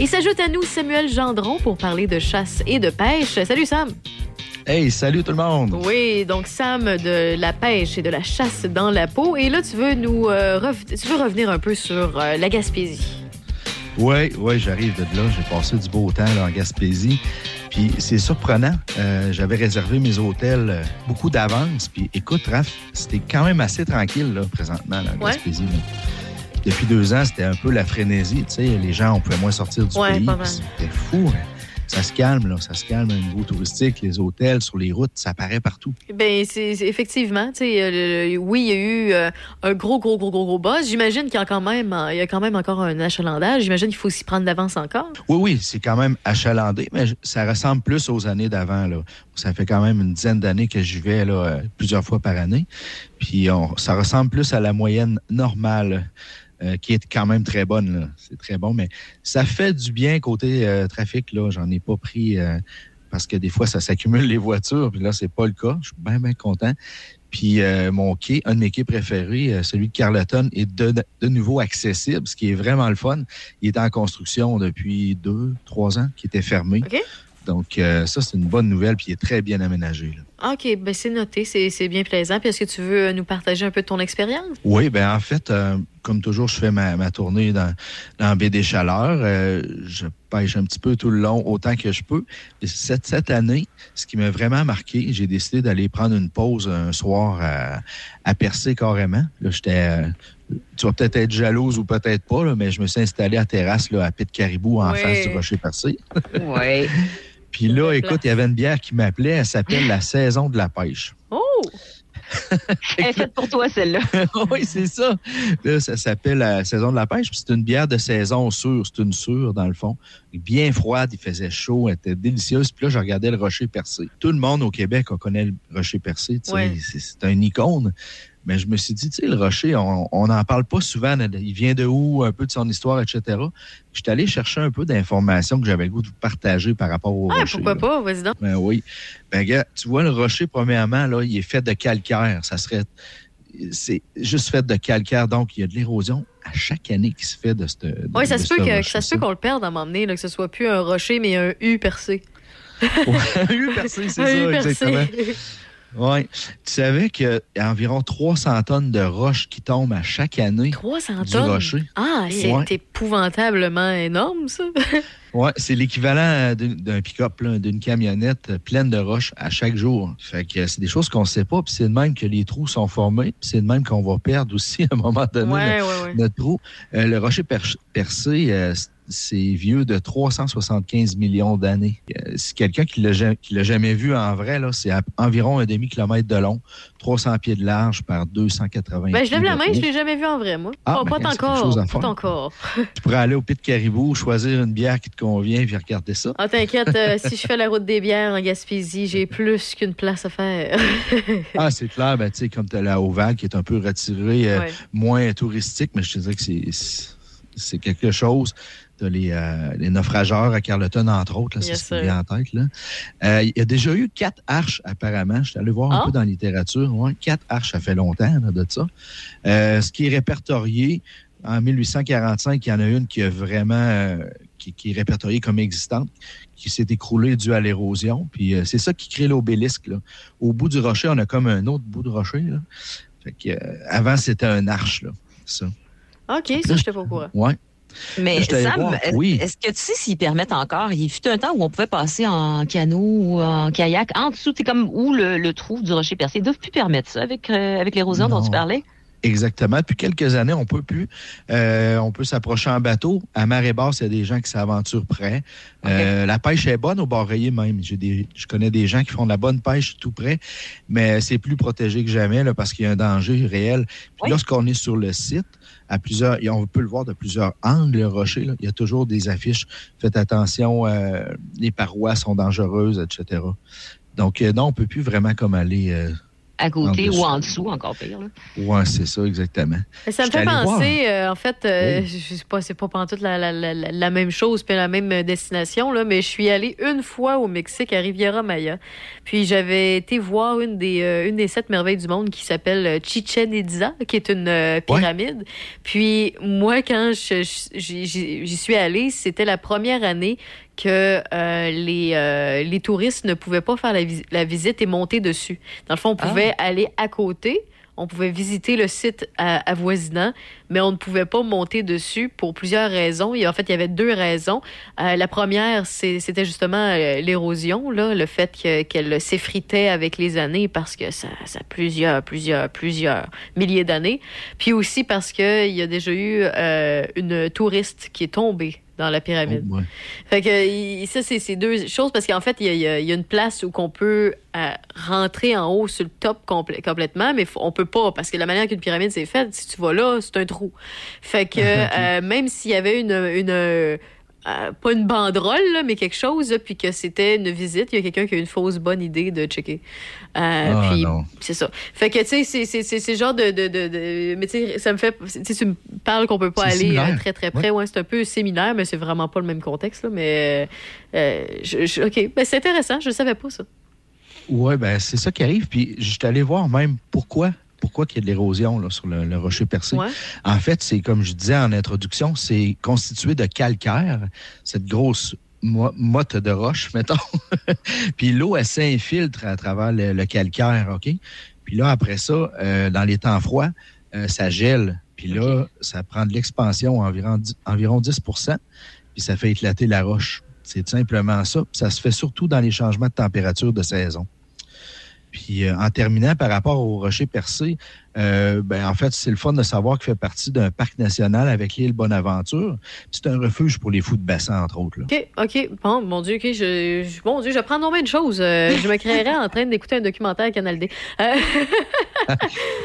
Et s'ajoute à nous Samuel Gendron pour parler de chasse et de pêche. Salut Sam. Hey, salut tout le monde. Oui, donc Sam de la pêche et de la chasse dans la peau. Et là, tu veux nous euh, tu veux revenir un peu sur euh, la Gaspésie. Oui, oui, j'arrive de là. J'ai passé du beau temps là, en Gaspésie. Puis c'est surprenant. Euh, j'avais réservé mes hôtels beaucoup d'avance. Puis écoute, Raph, c'était quand même assez tranquille là, présentement là, en Gaspésie. Depuis deux ans, c'était un peu la frénésie. Tu sais, les gens, on pouvait moins sortir du ouais, pays. C'était fou. Hein ça se calme, là. Ça se calme au niveau touristique, les hôtels, sur les routes, ça apparaît partout. Bien, c'est effectivement. Euh, oui, il y a eu euh, un gros, gros, gros, gros, gros buzz. J'imagine qu'il y a quand même, il y a quand même encore un achalandage. J'imagine qu'il faut s'y prendre d'avance encore. Oui, oui, c'est quand même achalandé, mais ça ressemble plus aux années d'avant, là. Ça fait quand même une dizaine d'années que j'y vais, là, euh, plusieurs fois par année. Puis ça ressemble plus à la moyenne normale. Euh, qui est quand même très bonne. C'est très bon, mais ça fait du bien côté euh, trafic. Là, j'en ai pas pris euh, parce que des fois, ça s'accumule les voitures. Puis là, c'est pas le cas. Je suis bien, bien content. Puis mon quai, un de mes quais préférés, celui de Carleton, est de, de, nouveau accessible, ce qui est vraiment le fun. Il est en construction depuis deux, trois ans, qui était fermé. Donc, ça, c'est une bonne nouvelle, puis il est très bien aménagé. Là. OK, ben c'est noté, c'est bien plaisant. Puis est-ce que tu veux nous partager un peu de ton expérience? Oui, ben en fait, euh, comme toujours, je fais ma, tournée dans, dans Baie des Chaleurs. Euh, je pêche un petit peu tout le long, autant que je peux. cette, cette année, ce qui m'a vraiment marqué, j'ai décidé d'aller prendre une pause un soir à, à percer carrément. Là, j'étais euh, tu vas peut-être être jalouse ou peut-être pas, mais je me suis installé à terrasse là, à Pied de Caribou en face du Rocher Percé. oui. Puis là, écoute, il y avait une bière qui m'appelait, elle s'appelle la saison de la pêche. Oh! Elle est faite pour toi, celle-là. oui, c'est ça. Là, ça s'appelle la saison de la pêche. C'est une bière de saison sûre. C'est une sûre, dans le fond. Bien froide, il faisait chaud, elle était délicieuse. Puis là, je regardais le rocher percé. Tout le monde au Québec connaît le rocher percé. C'est un icône. Mais je me suis dit, tu sais, le rocher, on n'en parle pas souvent. Il vient de où, un peu de son histoire, etc. Je suis allé chercher un peu d'informations que j'avais le goût de vous partager par rapport au ah, rocher. Pourquoi pas, vas-y donc. Ben oui. Ben, gars, tu vois, le rocher, premièrement, là, il est fait de calcaire. Ça serait. C'est juste fait de calcaire, donc il y a de l'érosion à chaque année qui se fait de cette. Oui, ça, se peut que, ça se peut qu'on le perde à un moment donné, que ce soit plus un rocher, mais un U percé. un U percé, c'est ça, exactement. Oui. Tu savais qu'il y a environ 300 tonnes de roches qui tombent à chaque année 300 du tonnes? rocher. Ah, c'est épouvantablement énorme, ça. oui, c'est l'équivalent d'un pick-up, d'une camionnette pleine de roches à chaque jour. Fait que c'est des choses qu'on ne sait pas, puis c'est de même que les trous sont formés, puis c'est de même qu'on va perdre aussi à un moment donné notre, trou. Euh, le rocher percé, euh, c'est vieux de 375 millions d'années. Euh, c'est quelqu'un qui l'a l'a jamais vu en vrai, là, c'est environ un demi-kilomètre de long, 300 pieds de large par 280 ben, Je lève la main, je l'ai jamais vu en vrai, moi. Ah, pas, ben, encore. Pas encore. tu pourrais aller au Pit Caribou, choisir une bière qui te convient, puis regarder ça. Ah, t'inquiète, euh, si je fais la route des bières en Gaspésie, j'ai plus qu'une place à faire. ah, c'est clair, ben, tu sais, comme tu as la Oval qui est un peu retirée, euh, moins touristique, mais je te dirais que c'est quelque chose les, euh, les, naufrageurs à Carleton, entre autres. Là, ça se en tête. Là. Euh, il y a déjà eu quatre arches, apparemment. Je suis allé voir un ah. peu dans la littérature. Ouais, quatre arches, ça fait longtemps de ça. Euh, ce qui est répertorié, en 1845, il y en a une qui est vraiment qui, qui, est répertoriée comme existante, qui s'est écroulée dû à l'érosion. Puis c'est ça qui crée l'obélisque. Au bout du rocher, on a comme un autre bout de rocher. Là. Fait que, avant, c'était un arche. Là, ça. OK, ça, je te pas au courant. Oui. Mais Sam, est-ce que tu sais s'ils permettent encore? Il fut un temps où on pouvait passer en canot ou en kayak en dessous, c'est comme où le, trou du rocher percé. Ils ne doivent plus permettre ça avec, euh, avec l'érosion dont tu parlais? Exactement. Depuis quelques années, on peut plus. Euh, on peut s'approcher en bateau. À marée basse, il y a des gens qui s'aventurent près. Euh, la pêche est bonne au barreillé même. J'ai des, je connais des gens qui font de la bonne pêche tout près, mais c'est plus protégé que jamais là, parce qu'il y a un danger réel. Puis lorsqu'on est sur le site, à plusieurs, et on peut le voir de plusieurs angles, le rocher. Là. Il y a toujours des affiches. Faites attention, euh, les parois sont dangereuses, etc. Donc, euh, non, on peut plus vraiment comme aller euh, à côté ou en dessous, encore pire. Oui, c'est ça, exactement. Ça me fait penser, euh, en fait, euh, je sais pas, c'est pas pendant toute la, la, même chose, puis la même destination, là, mais je suis allée une fois au Mexique, à Riviera Maya. Puis j'avais été voir une des, euh, une des sept merveilles du monde qui s'appelle Chichen Itza, qui est une pyramide. Puis moi, quand j'y suis allée, c'était la première année que euh, les, euh, les touristes ne pouvaient pas faire la, visite et monter dessus. Dans le fond, on ah. pouvait aller à côté, on pouvait visiter le site avoisinant, mais on ne pouvait pas monter dessus pour plusieurs raisons. en fait, il y avait deux raisons. Euh, la première, c'était justement l'érosion, là, le fait qu'elle s'effritait avec les années parce que ça, ça a plusieurs, plusieurs, plusieurs milliers d'années. Puis aussi parce qu'il y a déjà eu une touriste qui est tombée dans la pyramide. Oh, fait que ça, c'est deux choses parce qu'en fait, il y, a, une place où qu'on peut euh, rentrer en haut sur le top complètement, mais on peut pas parce que la manière qu'une pyramide s'est faite, si tu vas là, c'est un trou. Fait que euh, même s'il y avait une, une euh, pas une banderole, mais quelque chose, puis que c'était une visite. Il y a quelqu'un qui a une fausse bonne idée de checker. Euh, ah, puis c'est ça. Fait que, tu sais, c'est genre de, de, de, Mais tu sais, ça me fait. Tu me parles qu'on peut pas aller euh, très, très près. Ouais, c'est un peu séminaire, mais c'est vraiment pas le même contexte. Là, mais. Je, OK. Ben, c'est intéressant. Je ne savais pas ça. Oui, ben c'est ça qui arrive. Puis je suis allé voir même pourquoi pourquoi il y a de l'érosion sur le, rocher percé. En fait, c'est comme je disais en introduction, c'est constitué de calcaire, cette grosse motte de roche, mettons. puis l'eau, elle s'infiltre à travers le, calcaire, OK? Puis là, après ça, euh, dans les temps froids, euh, ça gèle. Puis là, ça prend de l'expansion environ, environ 10% puis ça fait éclater la roche. C'est simplement ça. Puis ça se fait surtout dans les changements de température de saison. Euh, en terminant par rapport au rocher percé, euh, ben, en fait, c'est le fun de savoir qu'il fait partie d'un parc national avec l'île Bonaventure. C'est un refuge pour les fous de bassin, entre autres. OK, OK. Bon, mon Dieu, OK. Je, je bon Dieu, j'apprends nombre de choses. Euh, je me créerais en train d'écouter un documentaire à Canal D.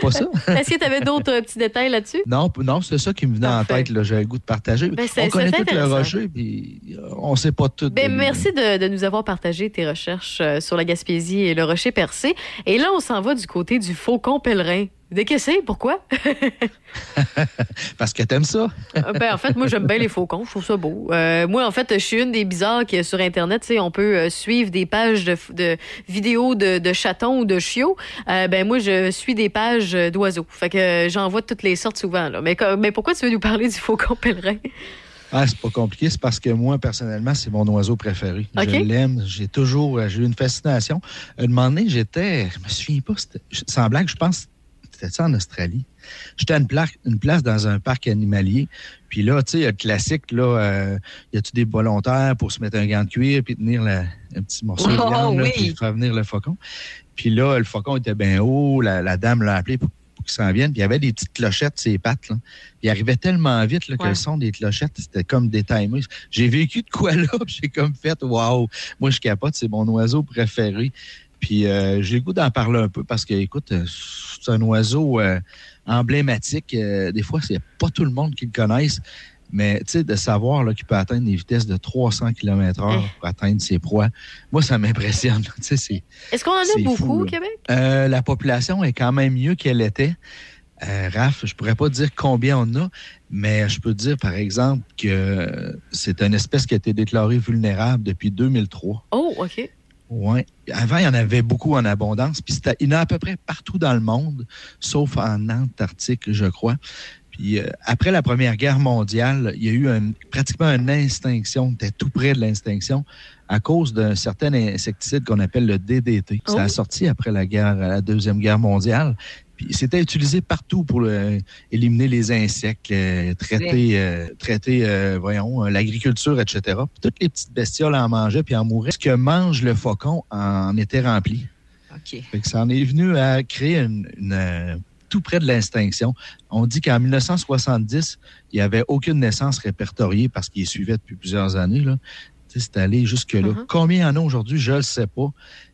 Pas ça? Est-ce que tu avais d'autres petits détails là-dessus? Non, non c'est ça qui me venait en tête. J'avais le goût de partager. Ben, on connaît tout le rocher, puis on ne sait pas tout. Ben, merci de, de, nous avoir partagé tes recherches sur la Gaspésie et le rocher percé. Et là, on s'en va du côté du faucon pèlerin. Décaissé, pourquoi? Parce que t'aimes ça. Ah, ben, en fait, moi, j'aime bien les faucons. Je trouve ça beau. Euh, moi, en fait, je suis une des bizarres qui, sur Internet, on peut euh, suivre des pages de, vidéos de, chatons ou de chiots. Euh, ben, moi, je suis des pages d'oiseaux. Fait que j'en vois toutes les sortes souvent. Là. Mais, mais pourquoi tu veux nous parler du faucon pèlerin? Ah, c'est pas compliqué. C'est parce que moi, personnellement, c'est mon oiseau préféré. Je l'aime. J'ai toujours j'ai eu une fascination. Un moment donné, j'étais, je me souviens pas, sans blague, je pense c'était ça en Australie. J'étais à une, une, place dans un parc animalier. Puis là, tu sais, le classique, là, euh, y a-tu des volontaires pour se mettre un gant de cuir puis tenir un petit morceau de oh, viande puis faire venir le faucon? Puis là, le faucon était bien haut. La, dame l'a appelé pour, qu'il s'en vienne. Puis il y avait des petites clochettes ses pattes. Là. Il arrivait tellement vite que le son des clochettes, c'était comme des timers. J'ai vécu de quoi là, j'ai comme fait, waouh, moi je capote, c'est mon oiseau préféré. Puis euh, j'ai le goût d'en parler un peu parce que, écoute, euh, c'est un oiseau euh, emblématique. des fois, c'est pas tout le monde qui le connaisse. Mais tu sais, de savoir qu'il peut atteindre des vitesses de 300 km/h pour atteindre ses proies, moi, ça m'impressionne. Est-ce qu'on en a beaucoup au Québec? la population est quand même mieux qu'elle était. Raph, je pourrais pas dire combien on a, mais je peux dire, par exemple, que c'est une espèce qui a été déclarée vulnérable depuis 2003. Oh, OK. Oui. Avant, il y en avait beaucoup en abondance. Puis il y en a à peu près partout dans le monde, sauf en Antarctique, je crois. Puis euh, après la Première Guerre mondiale, il y a eu pratiquement une extinction, était tout près de l'extinction, à cause d'un certain insecticide qu'on appelle le DDT. Ça a oh. sorti après la guerre, la Deuxième Guerre mondiale c'était utilisé partout pour éliminer les insectes, euh, traiter, euh, traiter euh, voyons, l'agriculture, etc. toutes les petites bestioles en mangeaient puis en mouraient. Ce que mange le faucon en était rempli. OK. ça en est venu à créer une, tout près de l'extinction. On dit qu'en 1970, il n'y avait aucune naissance répertoriée parce qu'il suivait depuis plusieurs années. C'est allé jusque-là. Uh-huh. Combien il y en a aujourd'hui, je ne le sais pas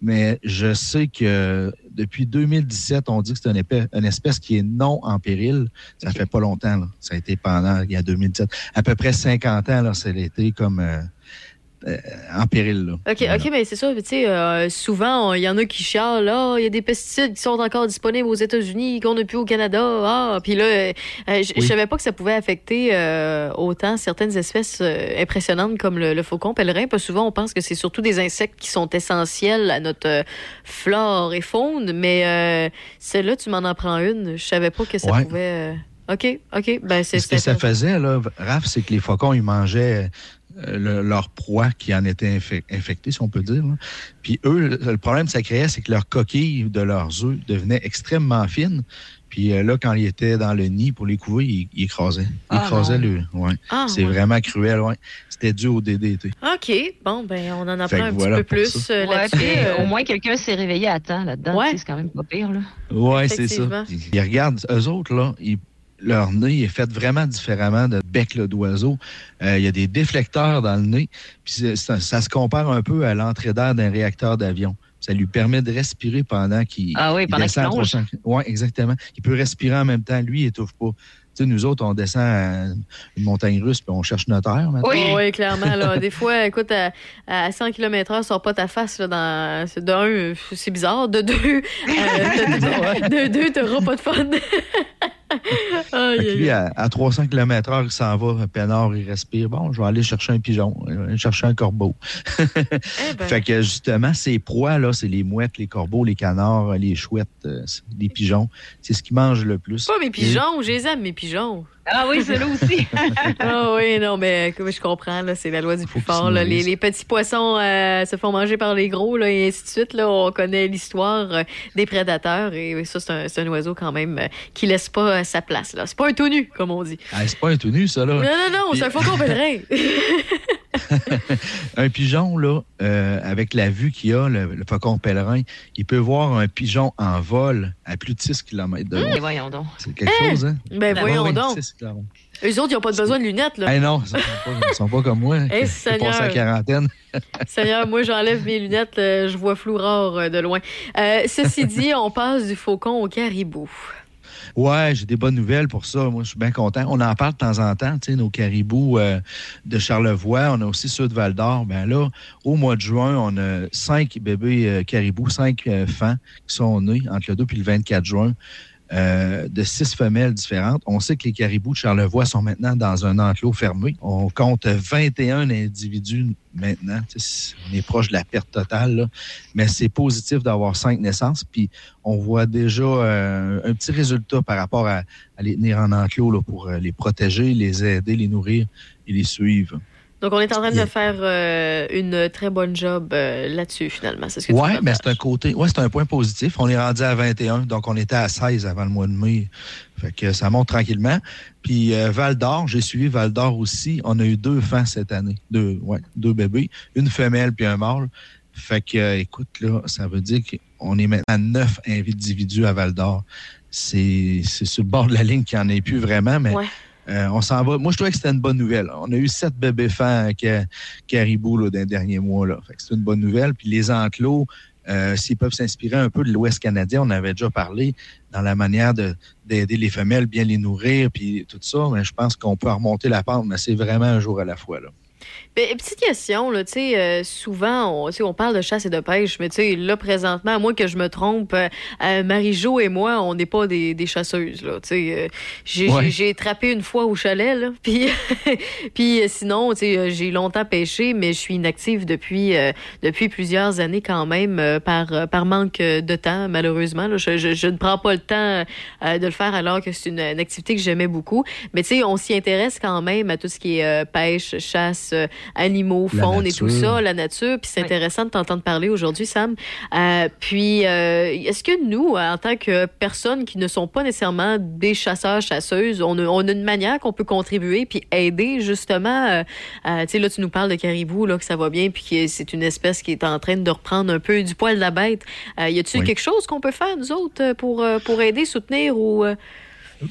mais je sais que depuis 2017, on dit que c'est une, espèce qui est non en péril. Ça fait pas longtemps. Ça a été pendant, il y a 2017, à peu près 50 ans, là, ça a été comme... Euh, en péril. Là. OK, OK, mais c'est ça. Tu sais, euh, souvent, il y en a qui chialent. Là, il y a des pesticides qui sont encore disponibles aux États-Unis, qu'on n'a plus au Canada. Ah, puis là, euh, je ne savais pas que ça pouvait affecter autant certaines espèces impressionnantes comme le, faucon pèlerin. Pas souvent, on pense que c'est surtout des insectes qui sont essentiels à notre flore et faune. Mais celle-là, tu m'en apprends une. Je savais pas que ça pouvait. OK, OK. Ben, c'est Ce que ça faisait, là, Raph, c'est que les faucons, ils mangeaient euh, leur proie qui en était infectée, si on peut dire. Puis eux, le problème que ça créait, c'est que leur coquille de leurs œufs devenait extrêmement fine. Puis euh, là, quand ils étaient dans le nid pour les couver, ils, écrasaient. Ils ah, écrasaient le. Ouais. Ah, c'est vraiment cruel, ouais. C'était dû au DDT. OK. Bon, ben, on en apprend un petit peu plus euh, là-dessus. au moins, quelqu'un s'est réveillé à temps là-dedans. C'est quand même pas pire, là. Oui, c'est ça. Ils regardent, eux autres, là, ils leur nez est fait vraiment différemment de bec d'oiseau. Euh, il y a des déflecteurs dans le nez. Puis ça, se compare un peu à l'entrée d'air d'un réacteur d'avion. Ça lui permet de respirer pendant qu'il ah oui, pendant qu'il Oui, exactement. Il peut respirer en même temps. Lui, il étouffe pas. Tu sais, nous autres, on descend à une montagne russe puis on cherche notre air. Oui, oui, clairement. Là. Des fois, écoute, à, 100 km/h, sort pas ta face. Là, dans... D'un, c'est bizarre. De deux, euh, de, deux, t'auras pas de fun. lui, à, 300 km/h, il s'en va, peinard, il respire. Bon, je vais aller chercher un pigeon, aller chercher un corbeau. Eh ben. Fait que justement, ces proies, là, c'est les mouettes, les corbeaux, les canards, les chouettes, euh, les pigeons. C'est ce qu'ils mangent le plus. Pas mes pigeons, je les aime, mes pigeons. Ah oui, c'est là aussi. ah oui, non, mais je comprends, c'est la loi du plus fort. Les, petits poissons euh, se font manger par les gros, là, et ainsi de suite. Là, on connaît l'histoire euh, des prédateurs, et ça, c'est un, oiseau quand même euh, qui laisse pas sa place. C'est pas un tout nu, comme on dit. Ah, c'est pas un tout nu, ça, là. Non, non, non, c'est un faucon pèlerin. un pigeon, là, avec la vue qu'il a, le, faucon pèlerin, il peut voir un pigeon en vol à plus de 6 km de haut. voyons donc. C'est quelque chose, hein? Ben, voyons donc. Eux autres, ils n'ont pas besoin de lunettes. Là. Eh non, ils ne sont, pas comme moi. Hey, Seigneur. la quarantaine. Seigneur, moi, j'enlève mes lunettes. je vois flou rare euh, de loin. Euh, ceci dit, on passe du faucon au caribou. Ouais, j'ai des bonnes nouvelles pour ça. Moi, je suis bien content. On en parle de temps en temps, tu sais, nos caribous euh, de Charlevoix. On a aussi ceux de Val d'Or. Ben là, au mois de juin, on a cinq bébés caribous, cinq fans qui sont nés entre le 2 et le 24 juin. Euh, de six femelles différentes. On sait que les caribous de Charlevoix sont maintenant dans un enclos fermé. On compte 21 individus maintenant. On est proche de la perte totale, mais c'est positif d'avoir cinq naissances. Puis on voit déjà euh, un petit résultat par rapport à, les tenir en enclos pour euh, les protéger, les aider, les nourrir et les suivre. Donc, on est en train de faire euh, une très bonne job euh, là-dessus, finalement. C'est ce que Oui, mais c'est un côté, ouais, c'est un point positif. On est rendu à 21, donc on était à 16 avant le mois de mai. Fait que ça monte tranquillement. Puis euh, Val d'Or, j'ai suivi Val d'Or aussi. On a eu deux fans cette année. Deux, ouais, deux bébés. Une femelle puis un mâle. Fait que, écoute, là, ça veut dire qu'on est maintenant neuf individus à Val d'Or. C'est, c'est sur le bord de la ligne qu'il n'y en ait plus vraiment, mais euh, on s'en va. Moi, je trouvais que c'était une bonne nouvelle. On a eu sept bébés fans caribou là, dans les derniers mois. C'est une bonne nouvelle. Puis les enclos, euh, s'ils peuvent s'inspirer un peu de l'Ouest canadien, on avait déjà parlé dans la manière d'aider les femelles, bien les nourrir, puis tout ça. Mais je pense qu'on peut remonter la pente, mais c'est vraiment un jour à la fois. Ben, petite question, là, euh, souvent, on, on parle de chasse et de pêche, mais là, présentement, à moins que je me trompe, euh, euh, Marie-Jo et moi, on n'est pas des, des, chasseuses, sais. j'ai attrapé une fois au chalet, là, puis, puis sinon, tu sais, j'ai longtemps pêché, mais je suis inactive depuis, depuis plusieurs années quand même, par, par manque de temps, malheureusement. Là. Je, je, ne prends pas le temps de le faire alors que c'est une, une, activité que j'aimais beaucoup. Mais on s'y intéresse quand même à tout ce qui est pêche, chasse, animaux, faune et tout ça, la nature. Puis c'est intéressant de t'entendre parler aujourd'hui, Sam. Euh, puis, euh, est-ce que nous, en tant que personnes qui ne sont pas nécessairement des chasseurs, chasseuses, on a, on a une manière qu'on peut contribuer puis aider justement, euh, tu sais, là, tu nous parles de caribou, là, que ça va bien, puis que c'est une espèce qui est en train de reprendre un peu du poil de la bête. y a-t-il quelque chose qu'on peut faire, nous autres, pour, pour aider, soutenir ou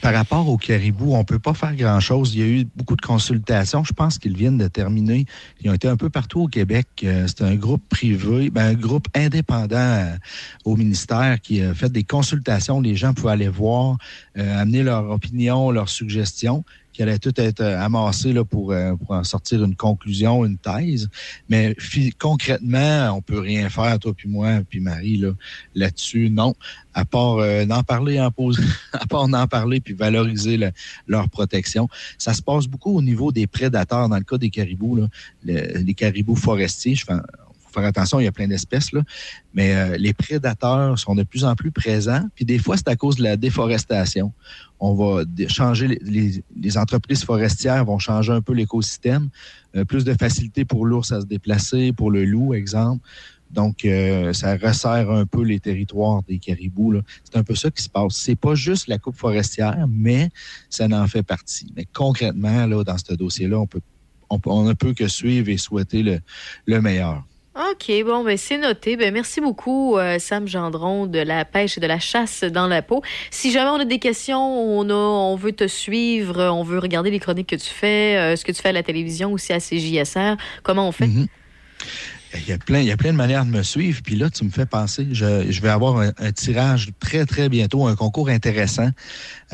par rapport au caribou, on ne peut pas faire grand-chose. Il y a eu beaucoup de consultations. Je pense qu'ils viennent de terminer. Ils ont été un peu partout au Québec. Euh, c'est un groupe privé, ben, un groupe indépendant euh, au ministère qui a fait des consultations. Les gens pouvaient aller voir, euh, amener leur opinion, leurs suggestions. Qui allaient tout être amassés là, pour, pour en sortir une conclusion, une thèse. Mais concrètement, on peut rien faire, toi puis moi, puis Marie, là, là-dessus, non. À part d'en parler en pause, à part d'en parler puis valoriser leur protection. Ça se passe beaucoup au niveau des prédateurs. Dans le cas des caribous, là, les caribous forestiers, je fais, faire attention, il y a plein d'espèces, là. Mais euh, les prédateurs sont de plus en plus présents. Puis des fois, c'est à cause de la déforestation. On va changer, les, entreprises forestières vont changer un peu l'écosystème. Euh, plus de facilité pour l'ours à se déplacer, pour le loup, exemple. Donc, euh, ça resserre un peu les territoires des caribous. C'est un peu ça qui se passe. C'est pas juste la coupe forestière, mais ça en fait partie. Mais concrètement, là, dans ce dossier-là, on peut on, ne peut que suivre et souhaiter le, le meilleur. OK, bon, ben c'est noté. Ben merci beaucoup, euh, Sam Gendron, de la pêche et de la chasse dans la peau. Si jamais on a des questions, on, on veut te suivre, on veut regarder les chroniques que tu fais, euh, ce que tu fais à la télévision, aussi à CJSR, comment on fait? Mm-hmm. Il y, a plein, il y a plein de manières de me suivre. Puis là, tu me fais penser, je vais avoir un, tirage très, très bientôt, un concours intéressant.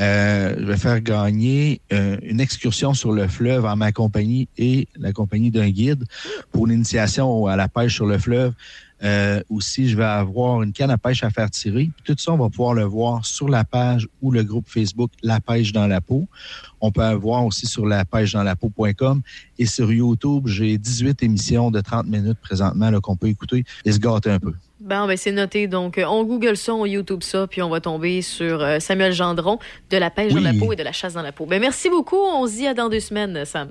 Euh, je vais faire gagner euh, une excursion sur le fleuve en ma compagnie et la compagnie d'un guide pour l'initiation à la pêche sur le fleuve. Euh, aussi, je vais avoir une canne à pêche à faire tirer. tout ça, on va pouvoir le voir sur la page ou le groupe Facebook La pêche dans la peau. On peut voir aussi sur la pêche dans la peau.com. Et sur YouTube, j'ai 18 émissions de 30 minutes présentement qu'on peut écouter et se gâter un peu. Bon, ben c'est noté. Donc, euh, on Google ça, on YouTube ça, puis on va tomber sur euh, Samuel Gendron de la pêche dans la peau et de la chasse dans la peau. Ben, merci beaucoup. On se dit à dans deux semaines, Sam.